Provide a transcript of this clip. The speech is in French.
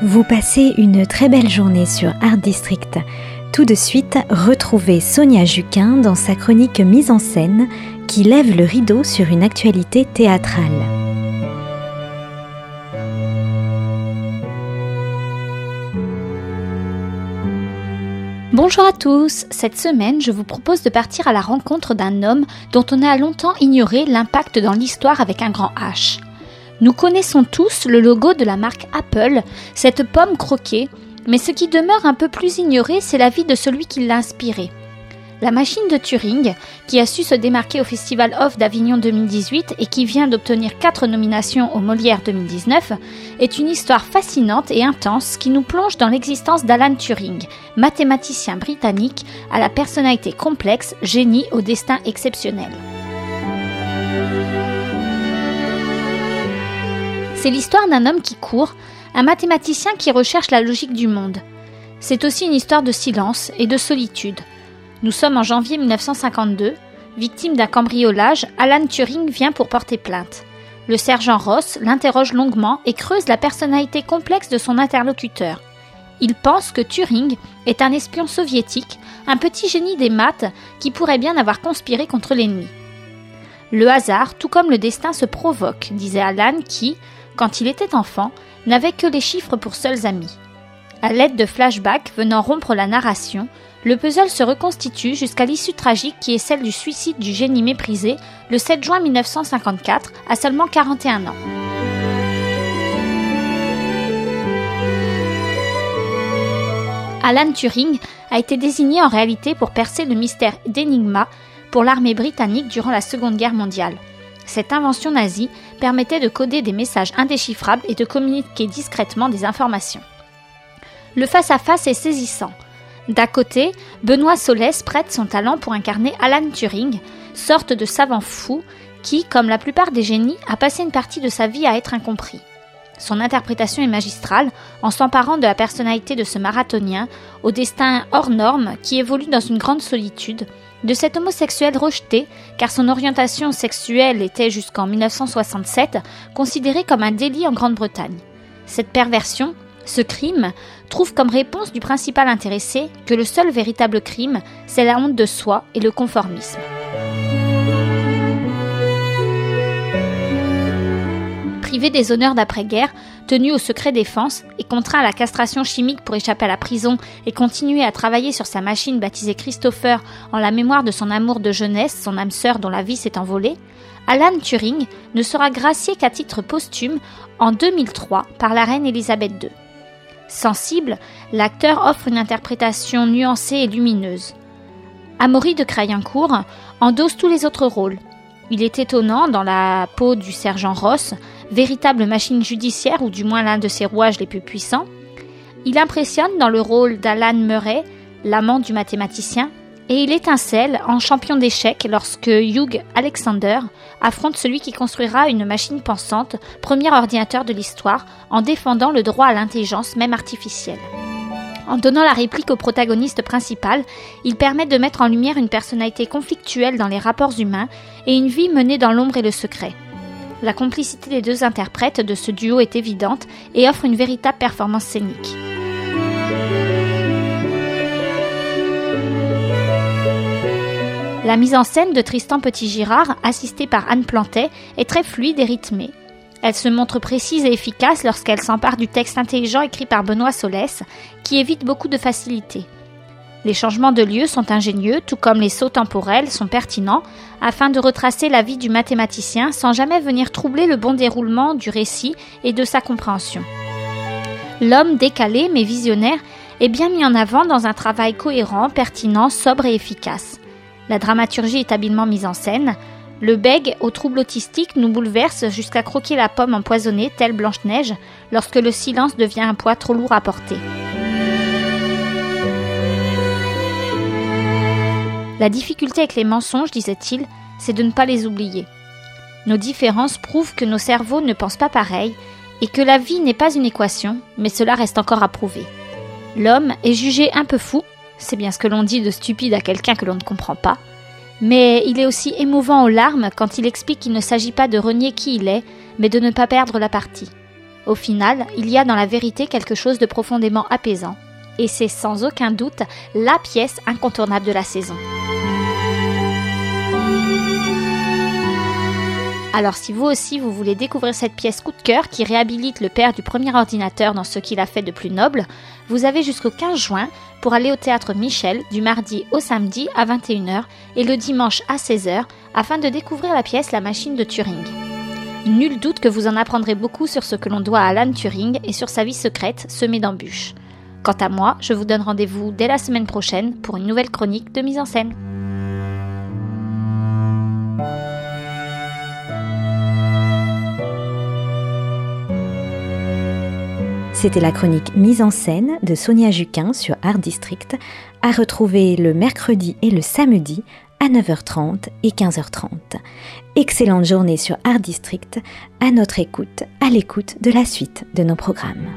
Vous passez une très belle journée sur Art District. Tout de suite, retrouvez Sonia Juquin dans sa chronique mise en scène qui lève le rideau sur une actualité théâtrale. Bonjour à tous, cette semaine je vous propose de partir à la rencontre d'un homme dont on a longtemps ignoré l'impact dans l'histoire avec un grand H. Nous connaissons tous le logo de la marque Apple, cette pomme croquée, mais ce qui demeure un peu plus ignoré, c'est la vie de celui qui l'a inspiré. La machine de Turing, qui a su se démarquer au Festival Off d'Avignon 2018 et qui vient d'obtenir 4 nominations au Molière 2019, est une histoire fascinante et intense qui nous plonge dans l'existence d'Alan Turing, mathématicien britannique à la personnalité complexe, génie au destin exceptionnel. C'est l'histoire d'un homme qui court, un mathématicien qui recherche la logique du monde. C'est aussi une histoire de silence et de solitude. Nous sommes en janvier 1952. Victime d'un cambriolage, Alan Turing vient pour porter plainte. Le sergent Ross l'interroge longuement et creuse la personnalité complexe de son interlocuteur. Il pense que Turing est un espion soviétique, un petit génie des maths qui pourrait bien avoir conspiré contre l'ennemi. Le hasard, tout comme le destin, se provoque, disait Alan qui, quand il était enfant, n'avait que les chiffres pour seuls amis. À l'aide de flashbacks venant rompre la narration, le puzzle se reconstitue jusqu'à l'issue tragique qui est celle du suicide du génie méprisé le 7 juin 1954 à seulement 41 ans. Alan Turing a été désigné en réalité pour percer le mystère d'Enigma pour l'armée britannique durant la Seconde Guerre mondiale. Cette invention nazie permettait de coder des messages indéchiffrables et de communiquer discrètement des informations. Le face-à-face est saisissant. D'à côté, Benoît Solès prête son talent pour incarner Alan Turing, sorte de savant fou qui, comme la plupart des génies, a passé une partie de sa vie à être incompris. Son interprétation est magistrale, en s'emparant de la personnalité de ce marathonien, au destin hors norme qui évolue dans une grande solitude, de cet homosexuel rejeté, car son orientation sexuelle était jusqu'en 1967 considérée comme un délit en Grande-Bretagne. Cette perversion, ce crime trouve comme réponse du principal intéressé que le seul véritable crime, c'est la honte de soi et le conformisme. Privé des honneurs d'après-guerre, tenu au secret défense et contraint à la castration chimique pour échapper à la prison et continuer à travailler sur sa machine baptisée Christopher en la mémoire de son amour de jeunesse, son âme sœur dont la vie s'est envolée, Alan Turing ne sera gracié qu'à titre posthume en 2003 par la reine Elisabeth II. Sensible, l'acteur offre une interprétation nuancée et lumineuse. Amaury de Crayencourt endosse tous les autres rôles. Il est étonnant dans la peau du sergent Ross, véritable machine judiciaire ou du moins l'un de ses rouages les plus puissants. Il impressionne dans le rôle d'Alan Murray, l'amant du mathématicien, et il étincelle en champion d'échecs lorsque Hugh Alexander affronte celui qui construira une machine pensante, premier ordinateur de l'histoire, en défendant le droit à l'intelligence, même artificielle. En donnant la réplique au protagoniste principal, il permet de mettre en lumière une personnalité conflictuelle dans les rapports humains et une vie menée dans l'ombre et le secret. La complicité des deux interprètes de ce duo est évidente et offre une véritable performance scénique. La mise en scène de Tristan Petit-Girard, assistée par Anne Plantet, est très fluide et rythmée. Elle se montre précise et efficace lorsqu'elle s'empare du texte intelligent écrit par Benoît Solès, qui évite beaucoup de facilité. Les changements de lieu sont ingénieux, tout comme les sauts temporels sont pertinents, afin de retracer la vie du mathématicien sans jamais venir troubler le bon déroulement du récit et de sa compréhension. L'homme décalé mais visionnaire est bien mis en avant dans un travail cohérent, pertinent, sobre et efficace. La dramaturgie est habilement mise en scène. Le bègue au trouble autistique nous bouleverse jusqu'à croquer la pomme empoisonnée telle Blanche-Neige lorsque le silence devient un poids trop lourd à porter. La difficulté avec les mensonges, disait-il, c'est de ne pas les oublier. Nos différences prouvent que nos cerveaux ne pensent pas pareil et que la vie n'est pas une équation, mais cela reste encore à prouver. L'homme est jugé un peu fou c'est bien ce que l'on dit de stupide à quelqu'un que l'on ne comprend pas. Mais il est aussi émouvant aux larmes quand il explique qu'il ne s'agit pas de renier qui il est, mais de ne pas perdre la partie. Au final, il y a dans la vérité quelque chose de profondément apaisant. Et c'est sans aucun doute la pièce incontournable de la saison. Alors si vous aussi vous voulez découvrir cette pièce coup de cœur qui réhabilite le père du premier ordinateur dans ce qu'il a fait de plus noble, vous avez jusqu'au 15 juin pour aller au théâtre Michel du mardi au samedi à 21h et le dimanche à 16h afin de découvrir la pièce La machine de Turing. Nul doute que vous en apprendrez beaucoup sur ce que l'on doit à Alan Turing et sur sa vie secrète semée d'embûches. Quant à moi, je vous donne rendez-vous dès la semaine prochaine pour une nouvelle chronique de mise en scène. C'était la chronique mise en scène de Sonia Juquin sur Art District, à retrouver le mercredi et le samedi à 9h30 et 15h30. Excellente journée sur Art District, à notre écoute, à l'écoute de la suite de nos programmes.